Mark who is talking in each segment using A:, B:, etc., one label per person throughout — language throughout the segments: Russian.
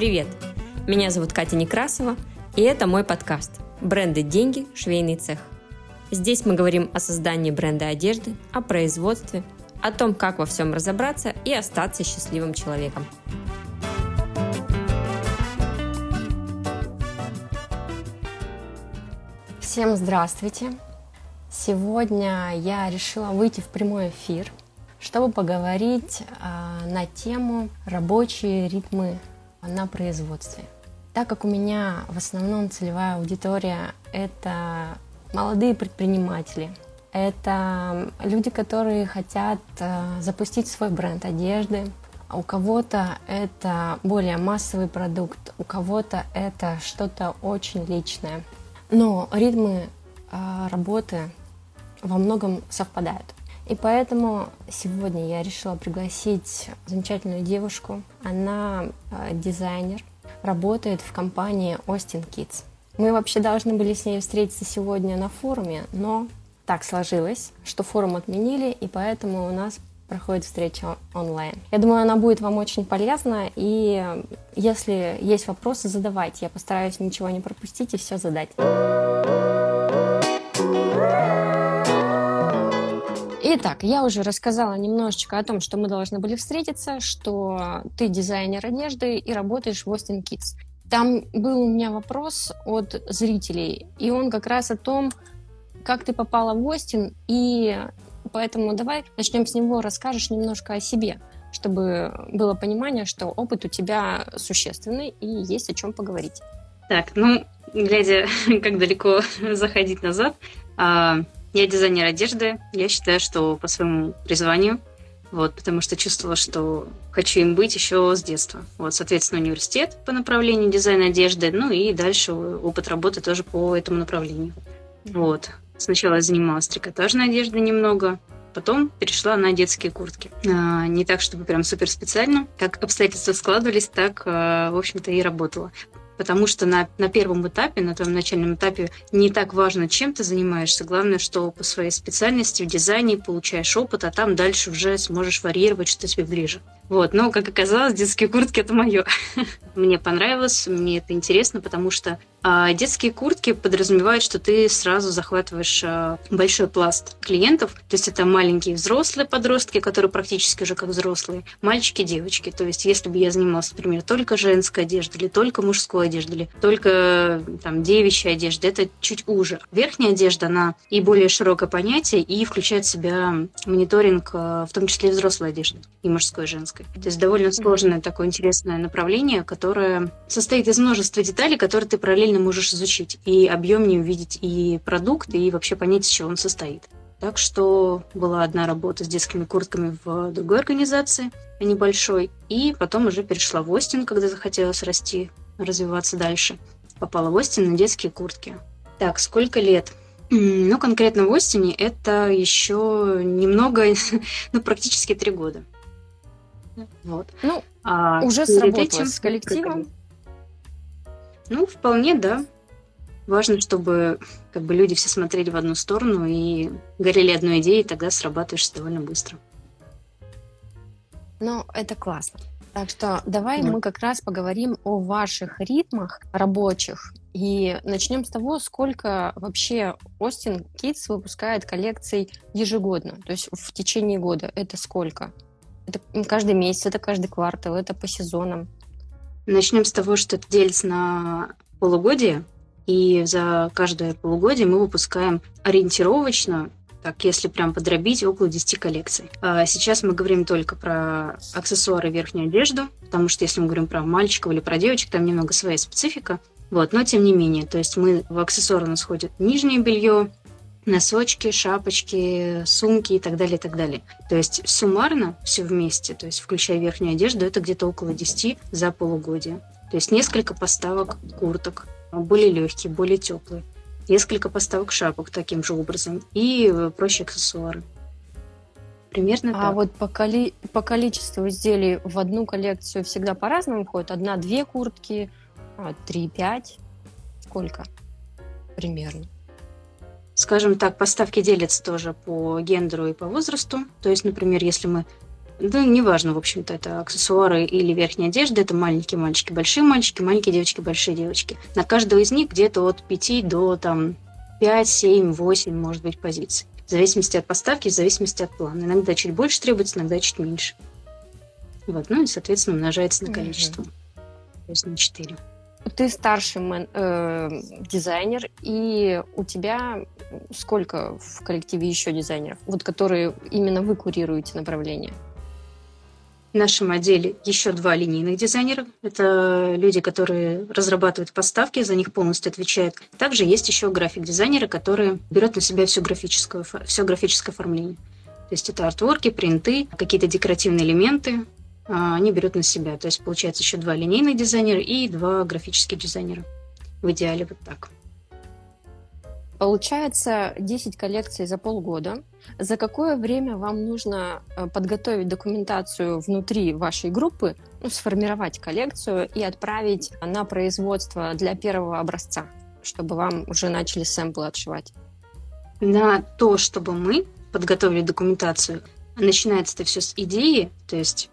A: Привет! Меня зовут Катя Некрасова, и это мой подкаст «Бренды, деньги, швейный цех». Здесь мы говорим о создании бренда одежды, о производстве, о том, как во всем разобраться и остаться счастливым человеком.
B: Всем здравствуйте! Сегодня я решила выйти в прямой эфир, чтобы поговорить э, на тему рабочие ритмы на производстве. Так как у меня в основном целевая аудитория это молодые предприниматели, это люди, которые хотят э, запустить свой бренд одежды. У кого-то это более массовый продукт, у кого-то это что-то очень личное. Но ритмы э, работы во многом совпадают. И поэтому сегодня я решила пригласить замечательную девушку. Она э, дизайнер, работает в компании Austin Kids. Мы вообще должны были с ней встретиться сегодня на форуме, но так сложилось, что форум отменили, и поэтому у нас проходит встреча онлайн. Я думаю, она будет вам очень полезна, и если есть вопросы, задавайте. Я постараюсь ничего не пропустить и все задать. Итак, я уже рассказала немножечко о том, что мы должны были встретиться, что ты дизайнер одежды и работаешь в Austin Kids. Там был у меня вопрос от зрителей, и он как раз о том, как ты попала в Остин, и поэтому давай начнем с него, расскажешь немножко о себе, чтобы было понимание, что опыт у тебя существенный и есть о чем поговорить.
C: Так, ну, глядя, как далеко заходить назад, а, я дизайнер одежды. Я считаю, что по своему призванию, вот, потому что чувствовала, что хочу им быть еще с детства. Вот, соответственно, университет по направлению дизайна одежды, ну и дальше опыт работы тоже по этому направлению. Вот. Сначала я занималась трикотажной одеждой немного, потом перешла на детские куртки. А, не так, чтобы прям супер специально. Как обстоятельства складывались, так, а, в общем-то, и работала потому что на, на первом этапе, на твоем начальном этапе, не так важно, чем ты занимаешься. Главное, что по своей специальности в дизайне получаешь опыт, а там дальше уже сможешь варьировать, что тебе ближе. Вот, но, как оказалось, детские куртки – это мое. мне понравилось, мне это интересно, потому что а, детские куртки подразумевают, что ты сразу захватываешь а, большой пласт клиентов. То есть это маленькие взрослые подростки, которые практически уже как взрослые, мальчики, девочки. То есть если бы я занималась, например, только женской одеждой, или только мужской одеждой, или только там девичьей одеждой, это чуть уже. Верхняя одежда, она и более широкое понятие, и включает в себя мониторинг, а, в том числе и взрослой одежды, и мужской, и женской. То есть довольно сложное такое интересное направление, которое состоит из множества деталей, которые ты параллельно можешь изучить и объемнее увидеть и продукт, и вообще понять, из чего он состоит. Так что была одна работа с детскими куртками в другой организации, небольшой, и потом уже перешла в Остин, когда захотелось расти, развиваться дальше. Попала в Остин на детские куртки. Так, сколько лет? Ну, конкретно в Остине это еще немного, ну, практически три года.
B: Вот. Ну, а уже сработало этим, с коллективом?
C: Ну, вполне, да. Важно, чтобы как бы люди все смотрели в одну сторону и горели одной идеей, и тогда срабатываешь довольно быстро.
B: Ну, это классно. Так что давай да. мы как раз поговорим о ваших ритмах рабочих. И начнем с того, сколько вообще Остин Kids выпускает коллекций ежегодно, то есть в течение года. Это сколько? Это каждый месяц, это каждый квартал, это по сезонам.
C: Начнем с того, что это делится на полугодие, и за каждое полугодие мы выпускаем ориентировочно, так если прям подробить, около 10 коллекций. А сейчас мы говорим только про аксессуары верхнюю одежду, потому что если мы говорим про мальчиков или про девочек, там немного своя специфика. Вот, но тем не менее, то есть мы в аксессуары у нас входит нижнее белье, носочки, шапочки, сумки и так далее, и так далее. То есть суммарно все вместе, то есть включая верхнюю одежду, это где-то около 10 за полугодие. То есть несколько поставок курток, более легкие, более теплые. Несколько поставок шапок таким же образом и прочие аксессуары.
B: Примерно а так. вот по, коли... по количеству изделий в одну коллекцию всегда по-разному входит? Одна-две куртки, а, три-пять? Сколько примерно?
C: Скажем так, поставки делятся тоже по гендеру и по возрасту. То есть, например, если мы ну, неважно, в общем-то, это аксессуары или верхняя одежда, это маленькие мальчики, большие мальчики, маленькие девочки, большие девочки. На каждого из них где-то от 5 до там 5, 7, 8, может быть, позиций. В зависимости от поставки, в зависимости от плана. Иногда чуть больше требуется, иногда чуть меньше. Вот, ну и, соответственно, умножается на количество. Mm-hmm. То есть на 4.
B: Ты старший мен, э, дизайнер, и у тебя сколько в коллективе еще дизайнеров, вот которые именно вы курируете направление?
C: В нашем отделе еще два линейных дизайнера. Это люди, которые разрабатывают поставки, за них полностью отвечают. Также есть еще график-дизайнеры, которые берут на себя все графическое, все графическое оформление. То есть это артворки, принты, какие-то декоративные элементы, они берут на себя. То есть получается еще два линейных дизайнера и два графических дизайнера. В идеале вот так.
B: Получается 10 коллекций за полгода. За какое время вам нужно э, подготовить документацию внутри вашей группы, ну, сформировать коллекцию и отправить на производство для первого образца, чтобы вам уже начали сэмплы отшивать?
C: На то, чтобы мы подготовили документацию, начинается это все с идеи, то есть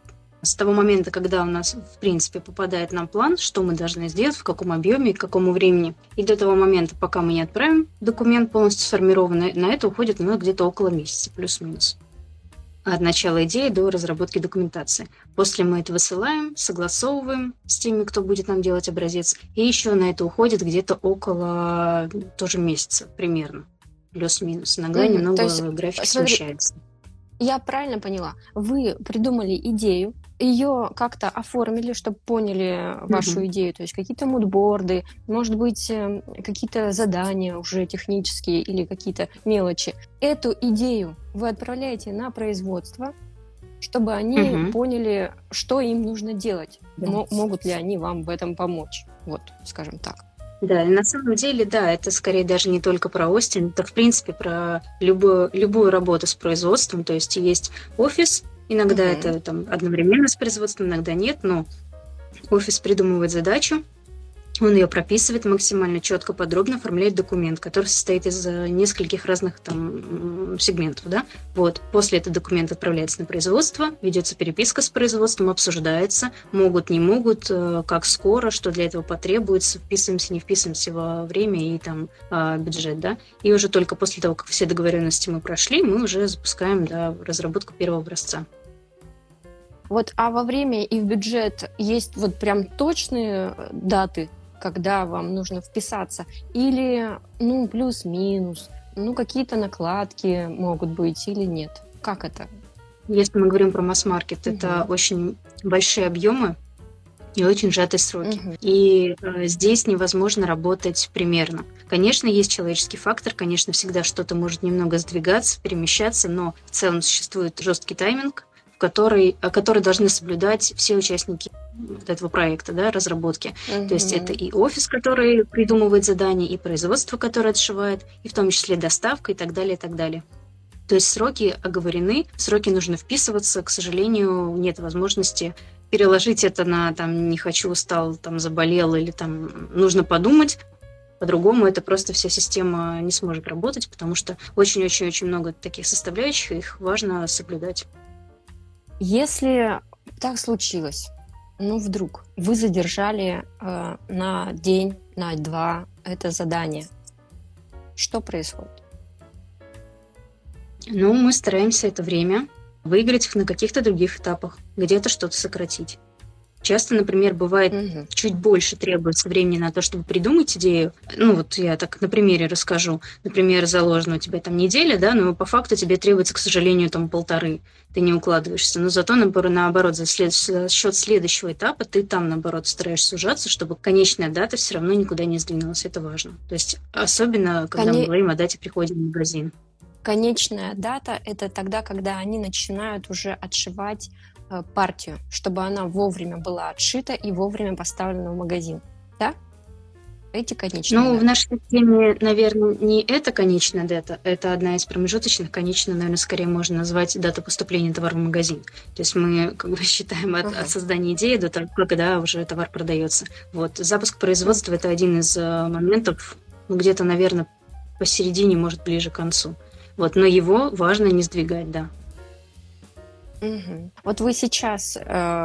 C: с того момента, когда у нас, в принципе, попадает нам план, что мы должны сделать, в каком объеме, к какому времени, и до того момента, пока мы не отправим документ полностью сформированный, на это уходит ну, где-то около месяца, плюс-минус. От начала идеи до разработки документации. После мы это высылаем, согласовываем с теми, кто будет нам делать образец, и еще на это уходит где-то около тоже месяца примерно, плюс-минус. Иногда mm-hmm. немного есть, график смотри, смещается.
B: Я правильно поняла? Вы придумали идею, ее как-то оформили, чтобы поняли вашу mm-hmm. идею, то есть какие-то мудборды, может быть, эм, какие-то задания уже технические или какие-то мелочи. Эту идею вы отправляете на производство, чтобы они mm-hmm. поняли, что им нужно делать. Yes. могут ли они вам в этом помочь? Вот, скажем так.
C: Да, и на самом деле, да, это скорее даже не только про Остин, это в принципе про любую, любую работу с производством. То есть есть офис, Иногда mm-hmm. это там одновременно с производством, иногда нет, но офис придумывает задачу, он ее прописывает максимально четко, подробно, оформляет документ, который состоит из э, нескольких разных там сегментов, да. Вот. После этого документ отправляется на производство, ведется переписка с производством, обсуждается, могут, не могут, э, как скоро, что для этого потребуется, вписываемся, не вписываемся во время и там а, бюджет, да. И уже только после того, как все договоренности мы прошли, мы уже запускаем да, разработку первого образца.
B: Вот, а во время и в бюджет есть вот прям точные э, даты, когда вам нужно вписаться, или, ну, плюс-минус, ну, какие-то накладки могут быть или нет? Как это?
C: Если мы говорим про масс-маркет, угу. это очень большие объемы и очень сжатые сроки. Угу. И э, здесь невозможно работать примерно. Конечно, есть человеческий фактор, конечно, всегда что-то может немного сдвигаться, перемещаться, но в целом существует жесткий тайминг, который, который должны соблюдать все участники этого проекта, да, разработки. Угу. То есть это и офис, который придумывает задания, и производство, которое отшивает, и в том числе доставка и так далее, и так далее. То есть сроки оговорены, сроки нужно вписываться. К сожалению, нет возможности переложить это на там не хочу, устал, там заболел или там нужно подумать. По-другому это просто вся система не сможет работать, потому что очень-очень-очень много таких составляющих, их важно соблюдать.
B: Если так случилось, ну вдруг вы задержали э, на день, на два это задание, что происходит?
C: Ну, мы стараемся это время выиграть на каких-то других этапах, где-то что-то сократить. Часто, например, бывает угу. чуть больше требуется времени на то, чтобы придумать идею. Ну, вот я так на примере расскажу. Например, заложена у тебя там неделя, да, но по факту тебе требуется, к сожалению, там полторы. Ты не укладываешься. Но зато, наоборот, за, след... за счет следующего этапа ты там, наоборот, стараешься сужаться, чтобы конечная дата все равно никуда не сдвинулась. Это важно. То есть особенно, когда Коне... мы говорим о дате прихода в магазин.
B: Конечная дата – это тогда, когда они начинают уже отшивать партию, чтобы она вовремя была отшита и вовремя поставлена в магазин. Да? Эти конечные.
C: Ну, даты. в нашей системе, наверное, не это конечная дата, это одна из промежуточных. Конечная, наверное, скорее можно назвать дата поступления товара в магазин. То есть мы как бы считаем от, uh-huh. от создания идеи до того, когда уже товар продается. Вот. Запуск производства – это один из э, моментов, ну, где-то, наверное, посередине, может, ближе к концу. Вот. Но его важно не сдвигать, да.
B: Угу. Вот вы сейчас э,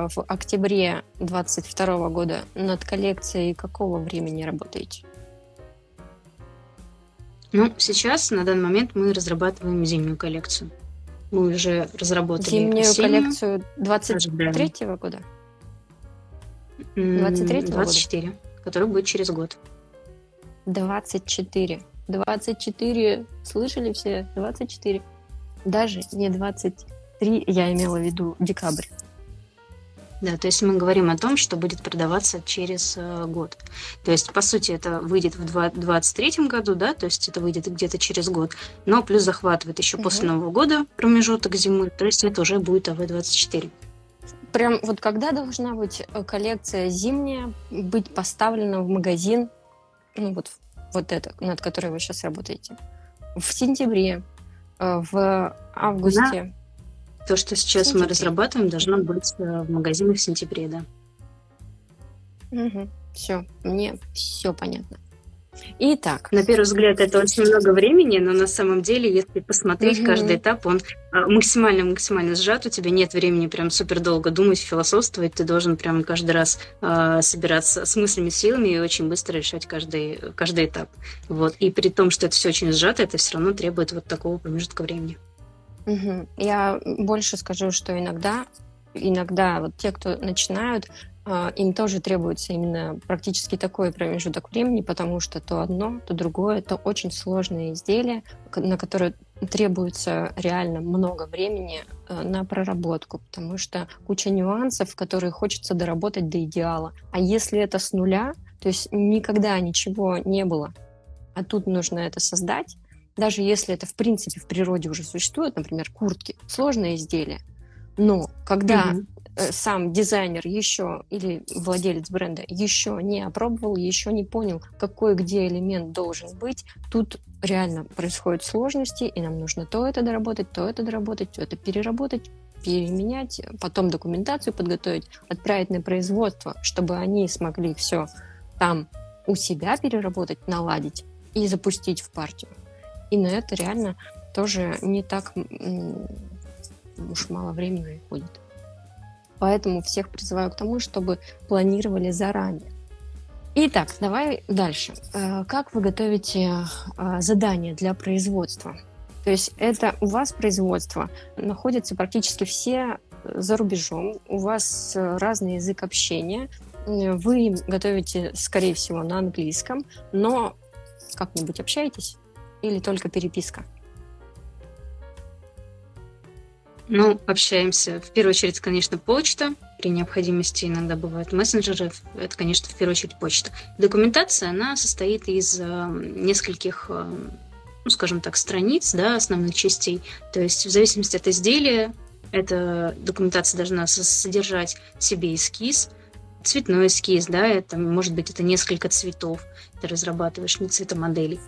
B: в октябре 22 года над коллекцией какого времени работаете?
C: Ну, сейчас, на данный момент, мы разрабатываем зимнюю коллекцию. Мы уже разработали
B: Зимнюю осеннюю. коллекцию 23 -го года?
C: 23 -го 24, года? который будет через год.
B: 24. 24, слышали все? 24. Даже не 23, я имела в виду декабрь.
C: Да, то есть мы говорим о том, что будет продаваться через э, год. То есть, по сути, это выйдет в 2023 году, да, то есть это выйдет где-то через год, но плюс захватывает еще угу. после Нового года промежуток зимы, то есть это уже будет АВ-24.
B: Прям вот когда должна быть э, коллекция зимняя быть поставлена в магазин, ну вот, вот это, над которой вы сейчас работаете? В сентябре, э, в августе?
C: Да то, что сейчас мы разрабатываем, должно быть э, в магазинах в сентябре, да.
B: Угу. Все, мне все понятно. Итак.
C: На первый взгляд это очень много времени, но на самом деле, если посмотреть угу. каждый этап, он максимально-максимально сжат, у тебя нет времени прям супер долго думать, философствовать, ты должен прям каждый раз э, собираться с мыслями, силами и очень быстро решать каждый, каждый этап. Вот. И при том, что это все очень сжато, это все равно требует вот такого промежутка времени.
B: Угу. Я больше скажу, что иногда, иногда вот те, кто начинают, а, им тоже требуется именно практически такой промежуток времени, потому что то одно, то другое, это очень сложные изделия, на которые требуется реально много времени э, на проработку, потому что куча нюансов, которые хочется доработать до идеала. А если это с нуля, то есть никогда ничего не было, а тут нужно это создать, даже если это в принципе в природе уже существует, например, куртки, сложное изделие, но когда угу. сам дизайнер еще или владелец бренда еще не опробовал, еще не понял, какой где элемент должен быть, тут реально происходят сложности, и нам нужно то это доработать, то это доработать, то это переработать, переменять, потом документацию подготовить, отправить на производство, чтобы они смогли все там у себя переработать, наладить и запустить в партию. И на это реально тоже не так уж мало времени уходит. Поэтому всех призываю к тому, чтобы планировали заранее. Итак, давай дальше. Э, как вы готовите э, задания для производства? То есть это у вас производство находится практически все за рубежом, у вас разный язык общения, вы готовите, скорее всего, на английском, но как-нибудь общаетесь? Или только переписка?
C: Ну, общаемся. В первую очередь, конечно, почта. При необходимости иногда бывают мессенджеры. Это, конечно, в первую очередь почта. Документация, она состоит из э, нескольких, э, ну, скажем так, страниц, да, основных частей. То есть в зависимости от изделия, эта документация должна содержать в себе эскиз, цветной эскиз, да, это может быть это несколько цветов, ты разрабатываешь не цветомодели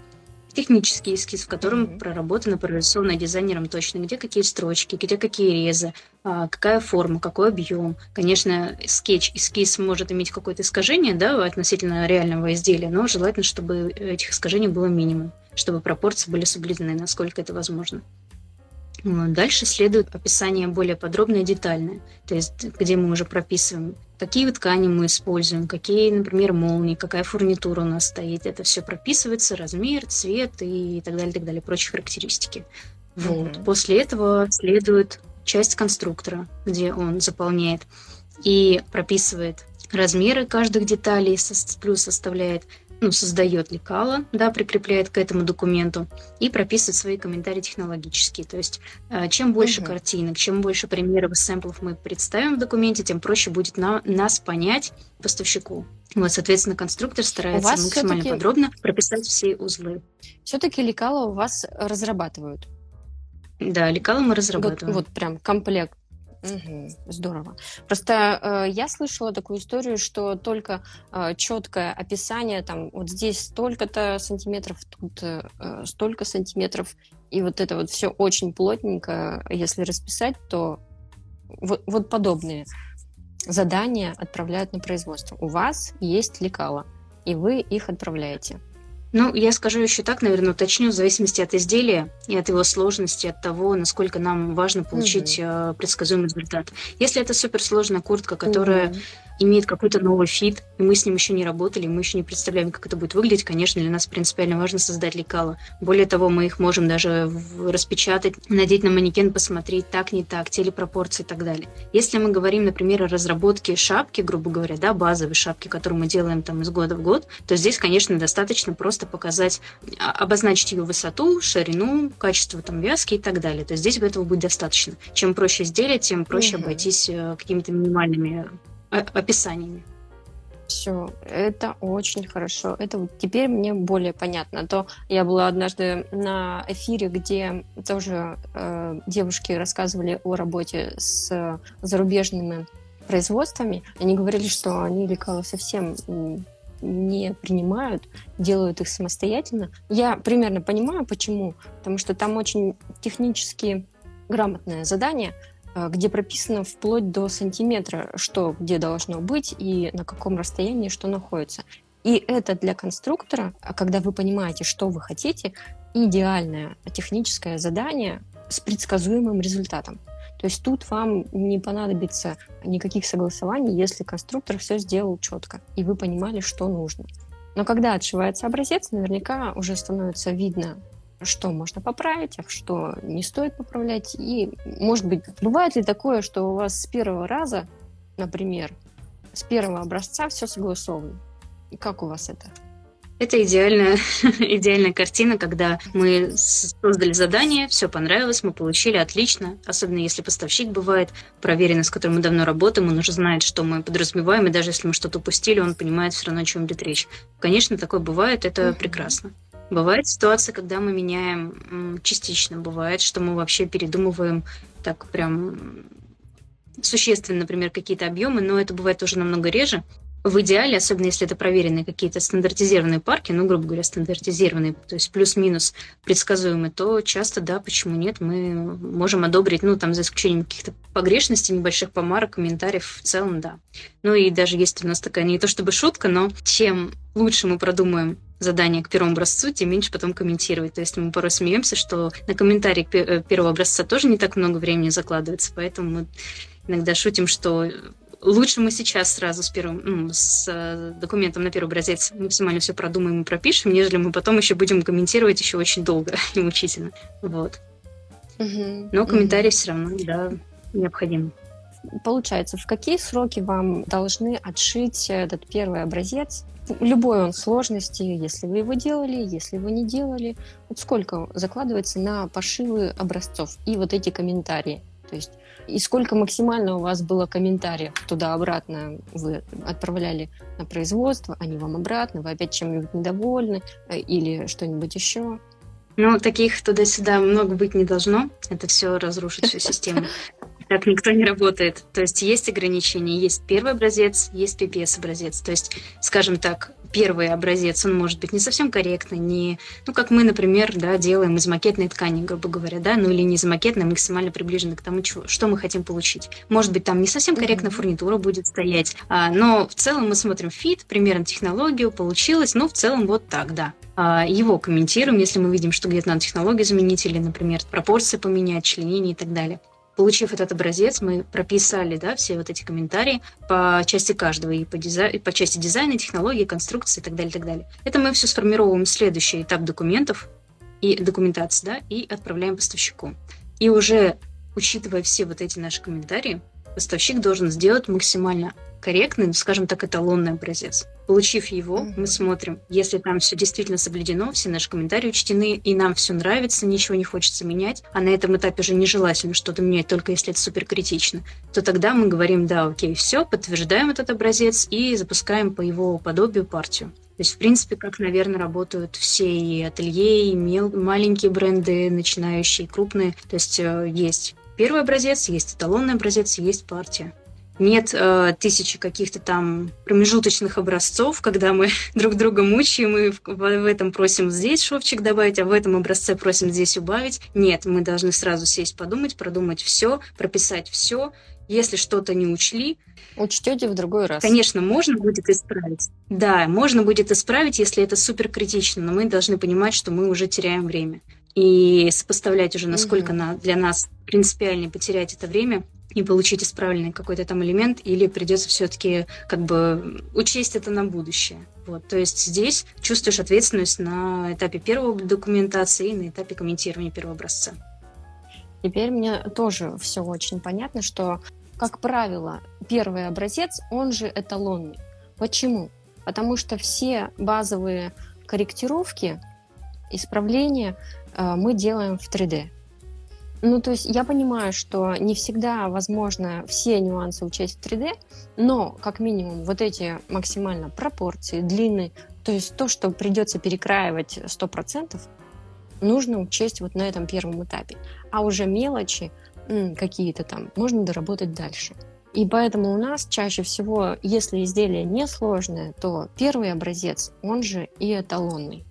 C: технический эскиз, в котором mm-hmm. проработано, прорисовано дизайнером точно, где какие строчки, где какие резы, а, какая форма, какой объем. Конечно, скетч, эскиз может иметь какое-то искажение да, относительно реального изделия, но желательно, чтобы этих искажений было минимум, чтобы пропорции были соблюдены, насколько это возможно. Дальше следует описание более подробное и детальное, то есть где мы уже прописываем, какие ткани мы используем, какие, например, молнии, какая фурнитура у нас стоит. Это все прописывается, размер, цвет и так далее, так далее, прочие характеристики. Вот. Mm-hmm. После этого следует часть конструктора, где он заполняет и прописывает размеры каждых деталей, плюс составляет ну, создает лекало, да, прикрепляет к этому документу и прописывает свои комментарии технологические. То есть э, чем больше угу. картинок, чем больше примеров и сэмплов мы представим в документе, тем проще будет на, нас понять поставщику. Вот, соответственно, конструктор старается максимально подробно прописать все узлы.
B: Все-таки лекала у вас разрабатывают?
C: Да, лекала мы разрабатываем.
B: Вот, вот прям комплект Угу, здорово. Просто э, я слышала такую историю, что только э, четкое описание, там, вот здесь столько-то сантиметров, тут э, столько сантиметров, и вот это вот все очень плотненько, если расписать, то вот, вот подобные задания отправляют на производство. У вас есть лекала, и вы их отправляете.
C: Ну, я скажу еще так, наверное, уточню, в зависимости от изделия и от его сложности, от того, насколько нам важно получить угу. предсказуемый результат. Если это суперсложная куртка, которая угу имеет какой-то новый fit, и мы с ним еще не работали, мы еще не представляем, как это будет выглядеть, конечно, для нас принципиально важно создать лекала. Более того, мы их можем даже распечатать, надеть на манекен, посмотреть так, не так, те ли пропорции и так далее. Если мы говорим, например, о разработке шапки, грубо говоря, да, базовой шапки, которую мы делаем там из года в год, то здесь, конечно, достаточно просто показать, а, обозначить ее высоту, ширину, качество там вязки и так далее. То есть здесь этого будет достаточно. Чем проще изделие, тем проще угу. обойтись э, какими-то минимальными описаниями.
B: Все, это очень хорошо. Это вот теперь мне более понятно. А то я была однажды на эфире, где тоже э, девушки рассказывали о работе с зарубежными производствами. Они говорили, что они лекала совсем не принимают, делают их самостоятельно. Я примерно понимаю, почему. Потому что там очень технически грамотное задание – где прописано вплоть до сантиметра, что где должно быть и на каком расстоянии что находится. И это для конструктора, а когда вы понимаете, что вы хотите, идеальное техническое задание с предсказуемым результатом. То есть тут вам не понадобится никаких согласований, если конструктор все сделал четко, и вы понимали, что нужно. Но когда отшивается образец, наверняка уже становится видно, что можно поправить, а что не стоит поправлять. И, может быть, бывает ли такое, что у вас с первого раза, например, с первого образца все согласовано? И как у вас это?
C: Это идеальная, идеальная картина, когда мы создали задание, все понравилось, мы получили отлично. Особенно если поставщик бывает проверенный, с которым мы давно работаем, он уже знает, что мы подразумеваем, и даже если мы что-то упустили, он понимает все равно, о чем идет речь. Конечно, такое бывает, это прекрасно. Бывает ситуация, когда мы меняем частично. Бывает, что мы вообще передумываем так прям существенно, например, какие-то объемы, но это бывает тоже намного реже. В идеале, особенно если это проверенные какие-то стандартизированные парки, ну, грубо говоря, стандартизированные, то есть плюс-минус предсказуемые, то часто, да, почему нет, мы можем одобрить, ну, там, за исключением каких-то погрешностей, небольших помарок, комментариев, в целом, да. Ну, и даже есть у нас такая, не то чтобы шутка, но чем лучше мы продумаем задание к первому образцу, тем меньше потом комментировать. То есть мы порой смеемся, что на комментарий к э, первого образца тоже не так много времени закладывается, поэтому мы иногда шутим, что лучше мы сейчас сразу с первым, ну, с э, документом на первый образец максимально все продумаем и пропишем, нежели мы потом еще будем комментировать еще очень долго и мучительно. Вот. Угу, Но комментарий угу. все равно, да, необходим.
B: Получается, в какие сроки вам должны отшить этот первый образец? Любой он сложности, если вы его делали, если вы не делали. Вот сколько закладывается на пошивы образцов и вот эти комментарии? То есть и сколько максимально у вас было комментариев туда-обратно вы отправляли на производство, они вам обратно, вы опять чем-нибудь недовольны э, или что-нибудь еще?
C: Ну, таких туда-сюда много быть не должно. Это все разрушит всю систему. Так никто не работает. То есть есть ограничения. Есть первый образец, есть PPS-образец. То есть, скажем так, первый образец, он может быть не совсем корректный, не, ну, как мы, например, да, делаем из макетной ткани, грубо говоря, да, ну, или не из макетной, а максимально приближенно к тому, что, что мы хотим получить. Может быть, там не совсем корректная mm-hmm. фурнитура будет стоять, а, но в целом мы смотрим фит, примерно технологию, получилось, ну, в целом вот так, да. А, его комментируем, если мы видим, что где-то надо технологию заменить или, например, пропорции поменять, членение и так далее. Получив этот образец, мы прописали да, все вот эти комментарии по части каждого, и по, дизай... и по части дизайна, технологии, конструкции и так далее, и так далее. Это мы все сформировываем следующий этап документов и документации, да, и отправляем поставщику. И уже учитывая все вот эти наши комментарии, поставщик должен сделать максимально корректный, скажем так, эталонный образец. Получив его, mm-hmm. мы смотрим, если там все действительно соблюдено, все наши комментарии учтены, и нам все нравится, ничего не хочется менять, а на этом этапе же нежелательно что-то менять, только если это супер критично, то тогда мы говорим, да, окей, все, подтверждаем этот образец и запускаем по его подобию партию. То есть, в принципе, как, наверное, работают все и ателье, и мел- маленькие бренды, начинающие, крупные. То есть э, есть первый образец, есть эталонный образец, есть партия. Нет э, тысячи каких-то там промежуточных образцов, когда мы друг друга мучаем и в, в этом просим здесь шовчик добавить, а в этом образце просим здесь убавить. Нет, мы должны сразу сесть, подумать, продумать все, прописать все Если что-то не учли,
B: учтете в другой раз.
C: Конечно, можно будет исправить. Да, можно будет исправить, если это супер критично, но мы должны понимать, что мы уже теряем время. И сопоставлять уже, насколько угу. на, для нас принципиально потерять это время и получить исправленный какой-то там элемент, или придется все-таки как бы учесть это на будущее. Вот, то есть здесь чувствуешь ответственность на этапе первого документации и на этапе комментирования первого образца.
B: Теперь мне тоже все очень понятно, что, как правило, первый образец, он же эталонный. Почему? Потому что все базовые корректировки, исправления э, мы делаем в 3D. Ну, то есть я понимаю, что не всегда возможно все нюансы учесть в 3D, но как минимум вот эти максимально пропорции, длины, то есть то, что придется перекраивать 100%, нужно учесть вот на этом первом этапе. А уже мелочи какие-то там можно доработать дальше. И поэтому у нас чаще всего, если изделие несложное, то первый образец, он же и эталонный.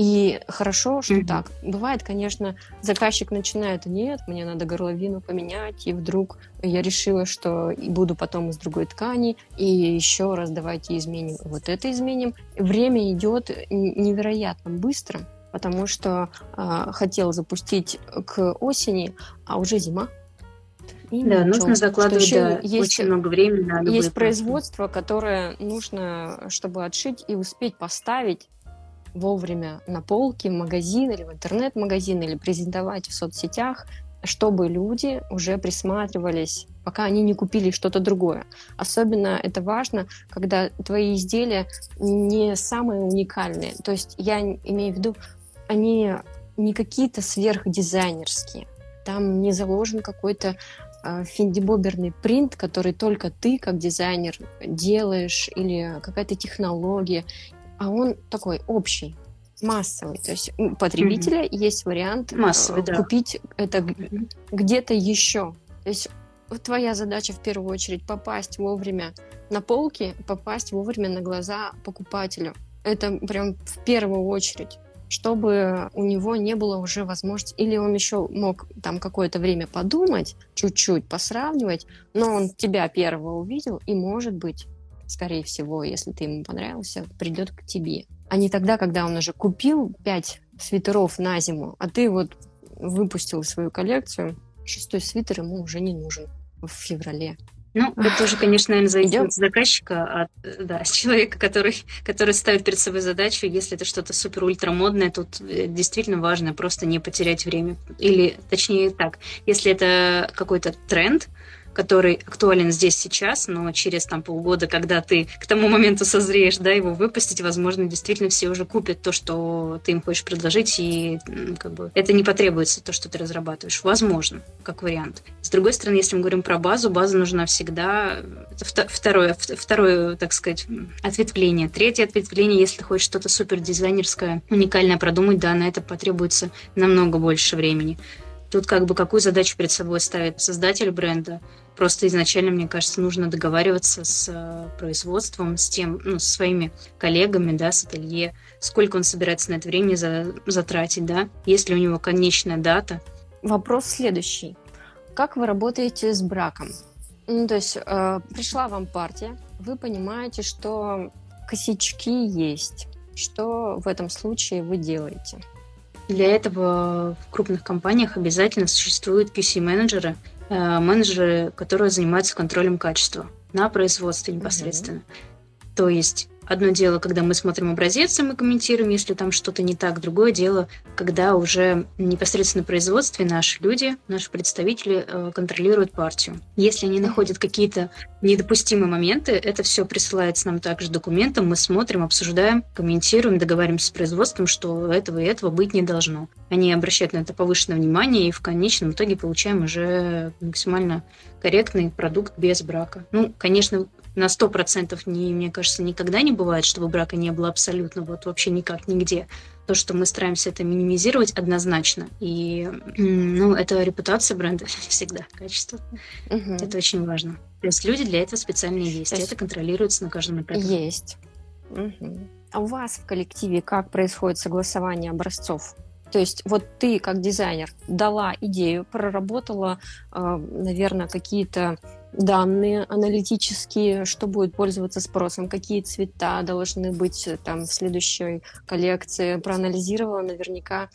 B: И хорошо, что mm-hmm. так. Бывает, конечно, заказчик начинает, нет, мне надо горловину поменять, и вдруг я решила, что буду потом из другой ткани, и еще раз давайте изменим. Вот это изменим. Время идет невероятно быстро, потому что э, хотел запустить к осени, а уже зима.
C: И да, ничего. нужно закладывать да, есть, очень много времени на
B: Есть производство, которое нужно, чтобы отшить и успеть поставить вовремя на полке, в магазин или в интернет-магазин, или презентовать в соцсетях, чтобы люди уже присматривались, пока они не купили что-то другое. Особенно это важно, когда твои изделия не самые уникальные. То есть я имею в виду, они не какие-то сверхдизайнерские. Там не заложен какой-то э, финдибоберный принт, который только ты как дизайнер делаешь, или какая-то технология, а он такой общий, массовый. То есть у потребителя mm-hmm. есть вариант Массовый, да. купить это mm-hmm. где-то еще. То есть твоя задача в первую очередь попасть вовремя на полки, попасть вовремя на глаза покупателю. Это прям в первую очередь чтобы у него не было уже возможности, или он еще мог там какое-то время подумать, чуть-чуть посравнивать, но он тебя первого увидел, и, может быть, скорее всего, если ты ему понравился, придет к тебе. А не тогда, когда он уже купил пять свитеров на зиму, а ты вот выпустил свою коллекцию, шестой свитер ему уже не нужен в феврале.
C: Ну, это тоже, конечно, наверное, зависит Идем? от заказчика, от да, человека, который, который ставит перед собой задачу. Если это что-то супер ультрамодное, тут э, действительно важно просто не потерять время. Или, точнее так, если это какой-то тренд, который актуален здесь сейчас, но через там полгода, когда ты к тому моменту созреешь, да, его выпустить, возможно, действительно все уже купят то, что ты им хочешь предложить, и как бы это не потребуется, то, что ты разрабатываешь. Возможно, как вариант. С другой стороны, если мы говорим про базу, база нужна всегда. Это второе, второе, так сказать, ответвление. Третье ответвление, если ты хочешь что-то супер дизайнерское, уникальное продумать, да, на это потребуется намного больше времени. Тут как бы какую задачу перед собой ставит создатель бренда. Просто изначально, мне кажется, нужно договариваться с э, производством, с тем, ну, со своими коллегами, да, с ателье, сколько он собирается на это время за, затратить, да, есть ли у него конечная дата.
B: Вопрос следующий. Как вы работаете с браком? Ну, то есть э, пришла вам партия, вы понимаете, что косячки есть. Что в этом случае вы делаете?
C: Для этого в крупных компаниях обязательно существуют QC-менеджеры, менеджеры, которые занимаются контролем качества на производстве непосредственно. Mm-hmm. То есть Одно дело, когда мы смотрим образец, и мы комментируем, если там что-то не так. Другое дело, когда уже непосредственно в производстве наши люди, наши представители э, контролируют партию. Если они находят какие-то недопустимые моменты, это все присылается нам также документом, мы смотрим, обсуждаем, комментируем, договариваемся с производством, что этого и этого быть не должно. Они обращают на это повышенное внимание, и в конечном итоге получаем уже максимально корректный продукт без брака. Ну, конечно, на сто процентов, не, мне кажется, никогда не бывает, чтобы брака не было абсолютно, вот вообще никак, нигде. То, что мы стараемся это минимизировать однозначно. И, ну, это репутация бренда всегда, качество. Угу. Это очень важно. То есть люди для этого специально есть, есть... это контролируется на каждом этапе.
B: Есть. Угу. А у вас в коллективе как происходит согласование образцов? То есть вот ты как дизайнер дала идею, проработала, э, наверное, какие-то данные аналитические, что будет пользоваться спросом, какие цвета должны быть э, там в следующей коллекции, проанализировала наверняка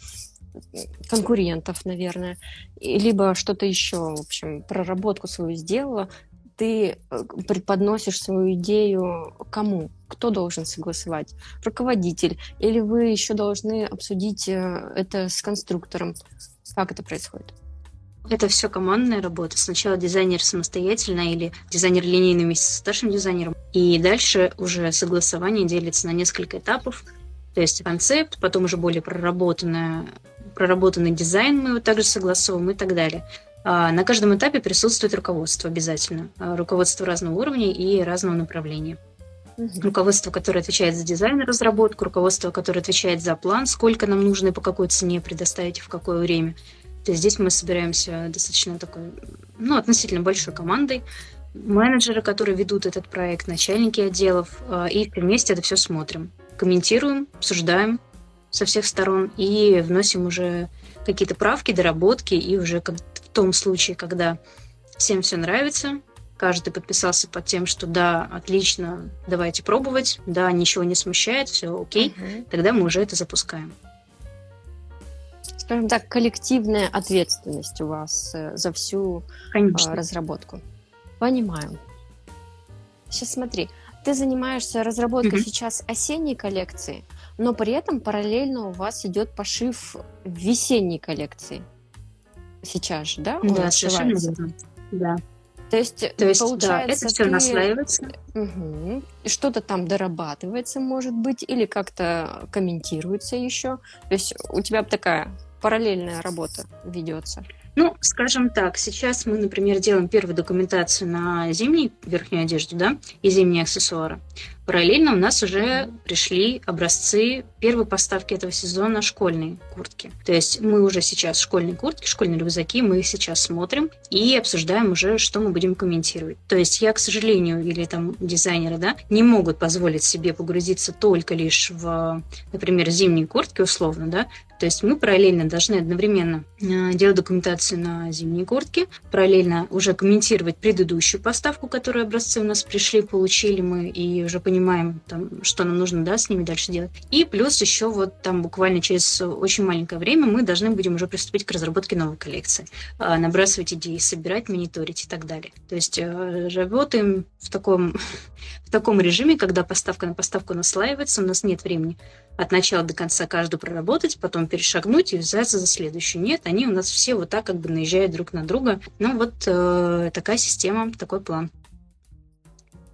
B: конкурентов, наверное, либо что-то еще, в общем, проработку свою сделала, ты э, преподносишь свою идею кому? Кто должен согласовать? Руководитель? Или вы еще должны обсудить э, это с конструктором? Как это происходит?
C: Это все командная работа. Сначала дизайнер самостоятельно или дизайнер линейный вместе с старшим дизайнером. И дальше уже согласование делится на несколько этапов. То есть концепт, потом уже более проработанная, проработанный дизайн мы его также согласовываем и так далее. А, на каждом этапе присутствует руководство обязательно. А, руководство разного уровня и разного направления. Угу. Руководство, которое отвечает за дизайн и разработку, руководство, которое отвечает за план, сколько нам нужно и по какой цене предоставить и в какое время – то есть здесь мы собираемся достаточно такой, ну, относительно большой командой, менеджеры, которые ведут этот проект, начальники отделов, а, и вместе это все смотрим. Комментируем, обсуждаем со всех сторон и вносим уже какие-то правки, доработки, и уже в том случае, когда всем все нравится, каждый подписался под тем, что да, отлично, давайте пробовать, да, ничего не смущает, все окей, угу. тогда мы уже это запускаем
B: скажем так, коллективная ответственность у вас э, за всю Конечно. разработку. Понимаю. Сейчас смотри, ты занимаешься разработкой угу. сейчас осенней коллекции, но при этом параллельно у вас идет пошив весенней коллекции. Сейчас же, да?
C: Да, совершенно верно. Да.
B: То есть, То есть получается,
C: да, это все ты... наслаивается.
B: Угу. Что-то там дорабатывается, может быть, или как-то комментируется еще. То есть у тебя такая параллельная работа ведется?
C: Ну, скажем так, сейчас мы, например, делаем первую документацию на зимней верхнюю одежду, да, и зимние аксессуары. Параллельно у нас уже пришли образцы первой поставки этого сезона школьной куртки. То есть мы уже сейчас школьные куртки, школьные рюкзаки, мы их сейчас смотрим и обсуждаем уже, что мы будем комментировать. То есть я, к сожалению, или там дизайнеры, да, не могут позволить себе погрузиться только лишь в, например, зимние куртки условно, да, то есть мы параллельно должны одновременно э, делать документацию на зимние куртки, параллельно уже комментировать предыдущую поставку, которую образцы у нас пришли, получили мы и уже понимаем, понимаем, там, что нам нужно да, с ними дальше делать. И плюс еще вот там буквально через очень маленькое время мы должны будем уже приступить к разработке новой коллекции, а, набрасывать идеи, собирать, мониторить и так далее. То есть э, работаем в таком, в таком режиме, когда поставка на поставку наслаивается, у нас нет времени от начала до конца каждую проработать, потом перешагнуть и взяться за следующую. Нет, они у нас все вот так как бы наезжают друг на друга. Ну вот э, такая система, такой план.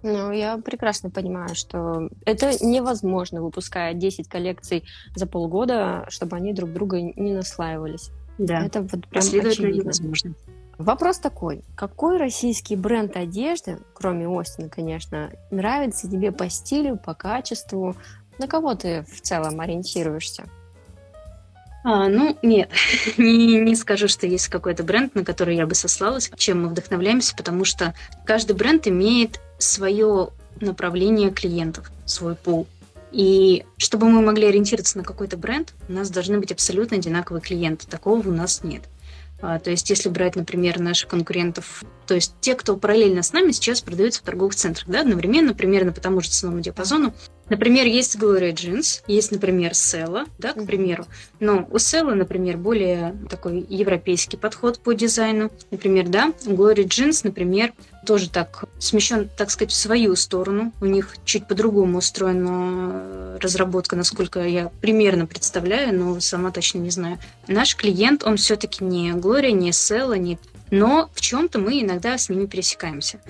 B: Ну, я прекрасно понимаю, что это невозможно, выпуская 10 коллекций за полгода, чтобы они друг друга не наслаивались.
C: Да,
B: это вот прям очевидно. невозможно. Вопрос такой. Какой российский бренд одежды, кроме Остина, конечно, нравится тебе по стилю, по качеству? На кого ты в целом ориентируешься?
C: А, ну, нет, не, не скажу, что есть какой-то бренд, на который я бы сослалась, чем мы вдохновляемся, потому что каждый бренд имеет свое направление клиентов, свой пул. И чтобы мы могли ориентироваться на какой-то бренд, у нас должны быть абсолютно одинаковые клиенты. Такого у нас нет. А, то есть, если брать, например, наших конкурентов, то есть те, кто параллельно с нами сейчас продаются в торговых центрах, да, одновременно, примерно по тому же ценовому диапазону, Например, есть Glory Jeans, есть, например, Sella, да, к примеру. Но у Sella, например, более такой европейский подход по дизайну. Например, да, Glory Jeans, например, тоже так смещен, так сказать, в свою сторону. У них чуть по-другому устроена разработка, насколько я примерно представляю, но сама точно не знаю. Наш клиент, он все-таки не Glory, не Sella, не... но в чем-то мы иногда с ними пересекаемся.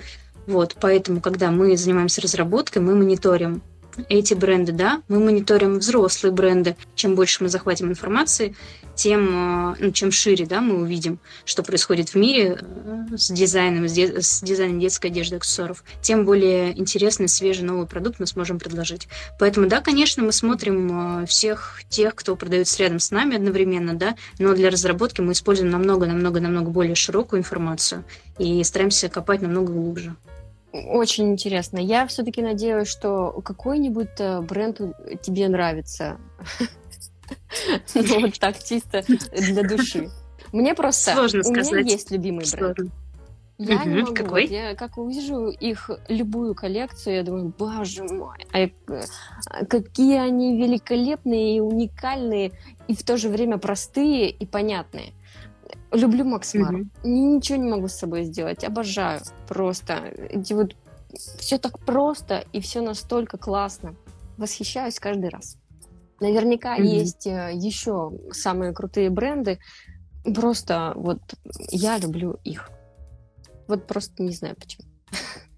C: Вот, поэтому, когда мы занимаемся разработкой, мы мониторим эти бренды, да, мы мониторим взрослые бренды. Чем больше мы захватим информации, тем, э, ну, чем шире, да, мы увидим, что происходит в мире э, с дизайном, с, дизайном детской одежды, аксессуаров, тем более интересный, свежий, новый продукт мы сможем предложить. Поэтому, да, конечно, мы смотрим э, всех тех, кто продается рядом с нами одновременно, да, но для разработки мы используем намного-намного-намного более широкую информацию и стараемся копать намного глубже.
B: Очень интересно. Я все-таки надеюсь, что какой-нибудь э, бренд тебе нравится. Ну, вот так чисто для души. Мне просто...
C: Сложно
B: у
C: сказать.
B: меня есть любимый бренд.
C: Сложно.
B: Я не могу.
C: Какой?
B: Я как увижу их любую коллекцию, я думаю, боже мой, а а какие они великолепные и уникальные, и в то же время простые и понятные. Люблю Макс Мару.
C: Мгм.
B: Ничего не могу с собой сделать. Обожаю. Просто. Эти вот все так просто и все настолько классно. Восхищаюсь каждый раз. Наверняка
C: Мгм.
B: есть э, еще самые крутые бренды. Просто вот я люблю их. Вот просто не знаю почему.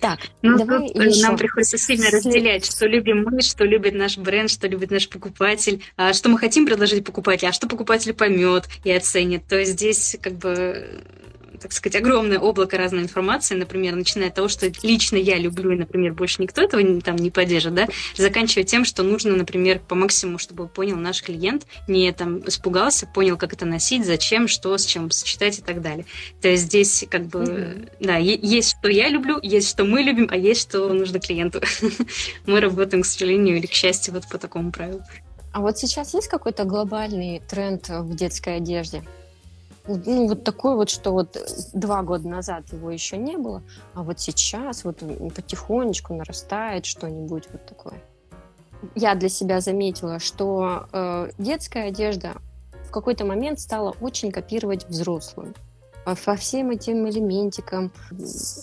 B: Так,
C: Ну,
B: давай
C: тут,
B: еще.
C: нам приходится сильно разделять, что любим мы, что любит наш бренд, что любит наш покупатель, а что мы хотим предложить покупателю, а что покупатель поймет и оценит. То есть здесь как бы так сказать, огромное облако разной информации, например, начиная от того, что лично я люблю, и, например, больше никто этого не, там не поддержит, да, заканчивая тем, что нужно, например, по максимуму, чтобы понял наш клиент, не там испугался, понял, как это носить, зачем, что, с чем сочетать и так далее. То есть здесь как бы,
B: Мгм.
C: да, есть что я люблю, есть что мы любим, а есть что нужно клиенту. Мы работаем, к сожалению, или к счастью, вот по такому правилу.
B: А вот сейчас есть какой-то глобальный тренд в детской одежде? Ну, вот такой вот, что вот два года назад его еще не было, а вот сейчас вот потихонечку нарастает что-нибудь вот такое. Я для себя заметила, что э, детская одежда в какой-то момент стала очень копировать взрослую по по всем этим элементикам,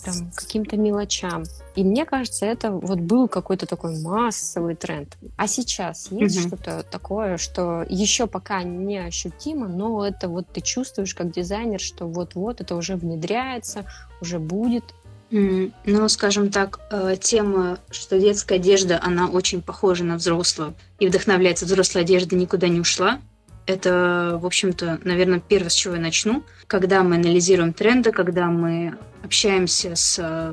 B: там, каким-то мелочам. И мне кажется, это вот был какой-то такой массовый тренд. А сейчас есть
C: Мгм.
B: что-то такое, что еще пока не ощутимо, но это вот ты чувствуешь как дизайнер, что вот-вот это уже внедряется, уже будет.
C: Ну, скажем так, э, тема, что детская одежда, она очень похожа на взрослую и вдохновляется взрослой одеждой, никуда не ушла. Это, в общем-то, наверное, первое, с чего я начну. Когда мы анализируем тренды, когда мы общаемся с э,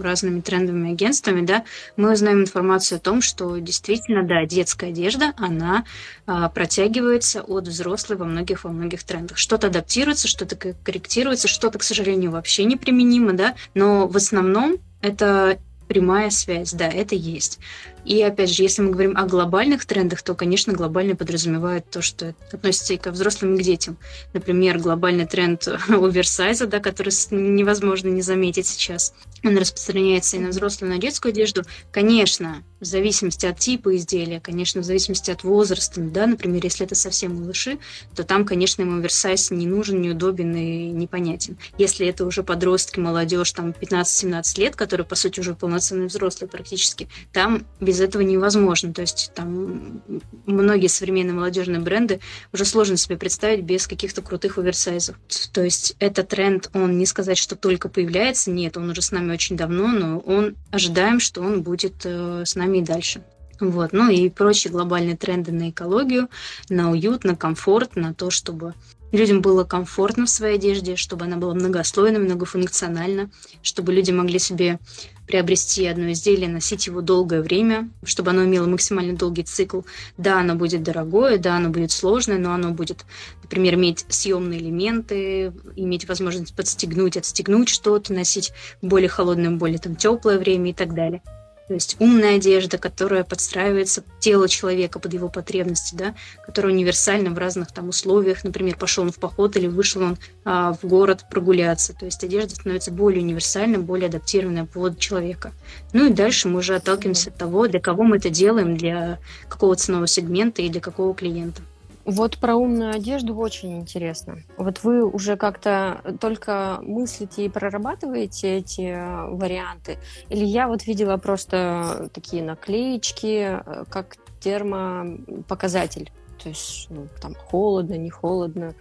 C: разными трендовыми агентствами, да, мы узнаем информацию о том, что действительно, да, детская одежда, она а, протягивается от взрослой во многих во многих трендах. Что-то адаптируется, что-то корректируется, что-то, к сожалению, вообще неприменимо, да, но в основном это прямая связь, да, это есть. И опять же, если мы говорим о глобальных трендах, то, конечно, глобально подразумевает то, что относится и ко взрослым, и к детям. Например, глобальный тренд оверсайза, да, который невозможно не заметить сейчас. Он распространяется и на взрослую, и на детскую одежду. Конечно, в зависимости от типа изделия, конечно, в зависимости от возраста, да, например, если это совсем малыши, то там, конечно, им оверсайз не нужен, неудобен и непонятен. Если это уже подростки, молодежь, там 15-17 лет, которые, по сути, уже полноценные взрослые практически, там без этого невозможно. То есть там многие современные молодежные бренды уже сложно себе представить без каких-то крутых оверсайзов. То есть этот тренд, он не сказать, что только появляется, нет, он уже с нами очень давно, но он ожидаем, что он будет э, с нами и дальше. Вот. Ну и прочие глобальные тренды на экологию, на уют, на комфорт, на то, чтобы людям было комфортно в своей одежде, чтобы она была многослойна, многофункциональна, чтобы люди могли себе приобрести одно изделие, носить его долгое время, чтобы оно имело максимально долгий цикл. Да, оно будет дорогое, да, оно будет сложное, но оно будет, например, иметь съемные элементы, иметь возможность подстегнуть, отстегнуть что-то, носить более холодное, более там теплое время и так далее. То есть умная одежда, которая подстраивается под человека, под его потребности, да, которая универсальна в разных там условиях. Например, пошел он в поход или вышел он а, в город прогуляться. То есть одежда становится более универсальной, более адаптированной под человека. Ну и дальше мы уже отталкиваемся от того, для кого мы это делаем, для какого ценового сегмента и для какого клиента.
B: Вот про умную одежду очень интересно. Вот вы уже как-то только мыслите и прорабатываете эти э, варианты? Или я вот видела просто такие наклеечки, э, как термопоказатель? То есть ну, там холодно, не холодно,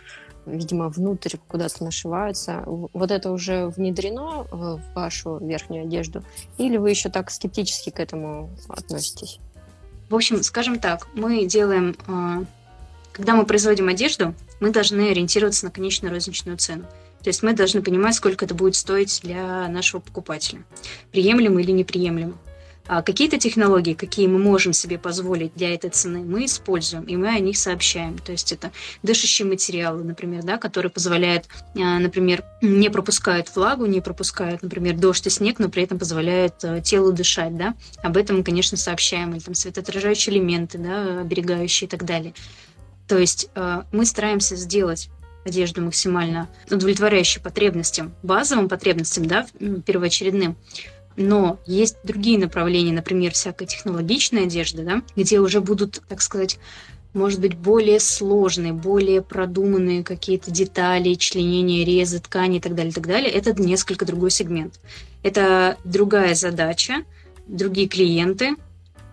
B: видимо, внутрь куда-то нашиваются. Вот это уже внедрено в в вашу верхнюю одежду? Или вы еще так скептически к этому относитесь?
C: В общем, скажем так, мы делаем, когда мы производим одежду, мы должны ориентироваться на конечную розничную цену. То есть мы должны понимать, сколько это будет стоить для нашего покупателя. Приемлемо или неприемлемо. А какие-то технологии, какие мы можем себе позволить для этой цены, мы используем, и мы о них сообщаем. То есть это дышащие материалы, например, да, которые позволяют, а, например, не пропускают влагу, не пропускают, например, дождь и снег, но при этом позволяют э, телу дышать. Да? Об этом мы, конечно, сообщаем. Или там светоотражающие элементы, да, оберегающие и так далее. То есть э, мы стараемся сделать одежду максимально удовлетворяющей потребностям, базовым потребностям, да, первоочередным. Но есть другие направления, например, всякая технологичная одежда, да, где уже будут, так сказать, может быть, более сложные, более продуманные какие-то детали, членения, резы, ткани и так далее, и так далее. Это несколько другой сегмент. Это другая задача, другие клиенты,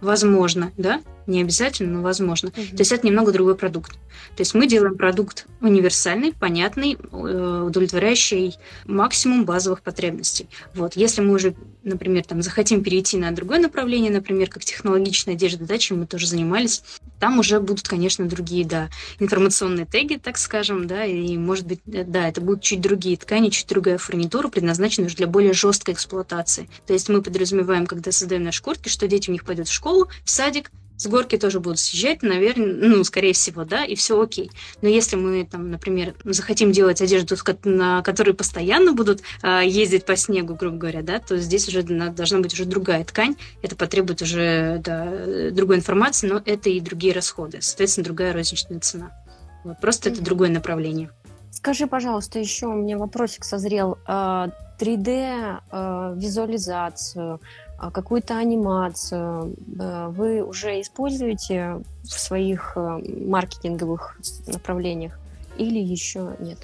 C: возможно, да, не обязательно, но возможно. Угу. То есть это немного другой продукт. То есть мы делаем продукт универсальный, понятный, э, удовлетворяющий максимум базовых потребностей. Вот. Если мы уже, например, там, захотим перейти на другое направление, например, как технологичная одежда, да, чем мы тоже занимались, там уже будут, конечно, другие, да, информационные теги, так скажем, да, и, может быть, э, да, это будут чуть другие ткани, чуть другая фурнитура, предназначенная уже для более жесткой эксплуатации. То есть мы подразумеваем, когда создаем наши куртки, что дети у них пойдут в школу, в садик, с горки тоже будут съезжать, наверное, ну, скорее всего, да, и все окей. Но если мы, там, например, захотим делать одежду, на которой постоянно будут э, ездить по снегу, грубо говоря, да, то здесь уже должна быть уже другая ткань, это потребует уже да, другой информации, но это и другие расходы, соответственно, другая розничная цена. Вот, просто mm-hmm. это другое направление.
B: Скажи, пожалуйста, еще у меня вопросик созрел. 3D а, какую-то анимацию э, вы уже используете в своих э, маркетинговых направлениях или еще нет?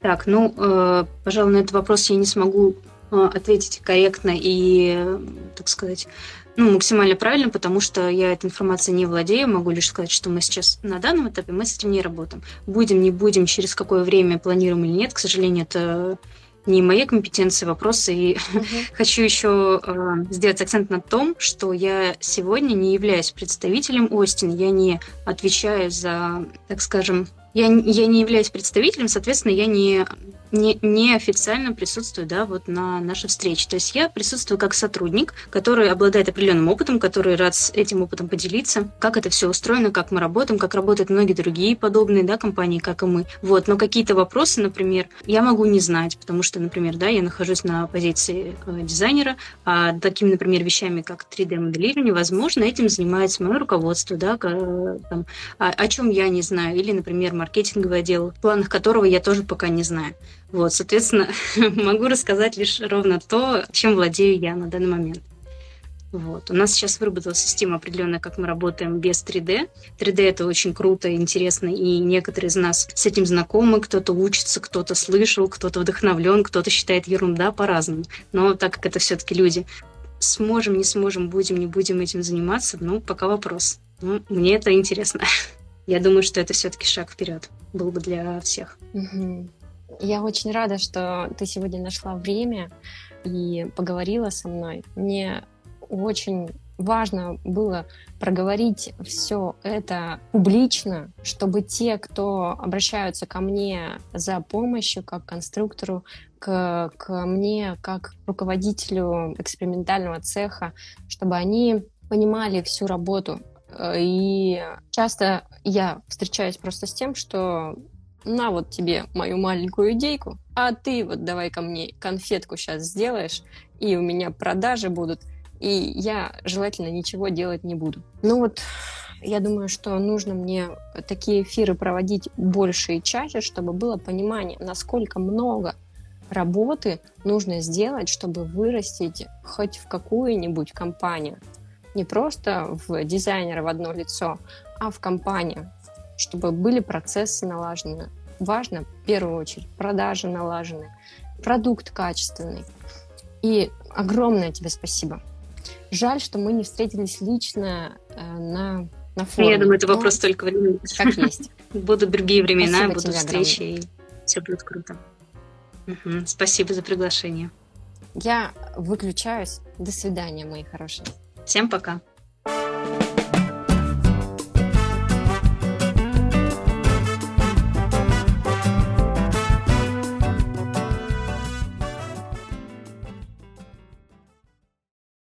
C: Так, ну, э, пожалуй, на этот вопрос я не смогу ответить корректно и, так сказать, ну, максимально правильно, потому что я этой информацией не владею. Могу лишь сказать, что мы сейчас на данном этапе мы с этим не работаем. Будем, не будем, через какое время планируем или нет, к сожалению, это не моей компетенции вопросы. И uh-huh. хочу еще э, сделать акцент на том, что я сегодня не являюсь представителем Остин, я не отвечаю за, так скажем, я, я не являюсь представителем, соответственно, я не не, неофициально присутствую да, вот на нашей встрече. То есть я присутствую как сотрудник, который обладает определенным опытом, который рад с этим опытом поделиться, как это все устроено, как мы работаем, как работают многие другие подобные да, компании, как и мы. Вот. Но какие-то вопросы, например, я могу не знать, потому что, например, да, я нахожусь на позиции э, дизайнера, а такими, например, вещами, как 3D-моделирование, возможно, этим занимается мое руководство, да, там, о, о чем я не знаю, или, например, маркетинговый отдел, планах которого я тоже пока не знаю. Вот, соответственно, могу рассказать лишь ровно то, чем владею я на данный момент. Вот. У нас сейчас выработалась система определенная, как мы работаем без 3D. 3D это очень круто, интересно, и некоторые из нас с этим знакомы, кто-то учится, кто-то слышал, кто-то вдохновлен, кто-то считает ерунда по-разному. Но так как это все-таки люди, сможем, не сможем, будем, не будем этим заниматься, ну, пока вопрос. Ну, мне это интересно. Я думаю, что это все-таки шаг вперед был бы для всех.
B: Угу. Я очень рада, что ты сегодня нашла время и поговорила со мной. Мне очень важно было проговорить все это публично, чтобы те, кто обращаются ко мне за помощью, как конструктору, к, к мне, как руководителю экспериментального цеха, чтобы они понимали всю работу. И часто я встречаюсь просто с тем, что на вот тебе мою маленькую идейку, а ты вот давай ко мне конфетку сейчас сделаешь, и у меня продажи будут, и я желательно ничего делать не буду. Ну вот, я думаю, что нужно мне такие эфиры проводить больше и чаще, чтобы было понимание, насколько много работы нужно сделать, чтобы вырастить хоть в какую-нибудь компанию. Не просто в дизайнера в одно лицо, а в компанию чтобы были процессы налажены. Важно, в первую очередь, продажи налажены, продукт качественный. И огромное тебе спасибо. Жаль, что мы не встретились лично э, на, на форуме.
C: Я думаю, это вопрос Но только времени.
B: Как есть.
C: Будут другие времена, спасибо будут встречи, огромное. и все будет круто. Угу. Спасибо за приглашение.
B: Я выключаюсь. До свидания, мои хорошие.
C: Всем пока.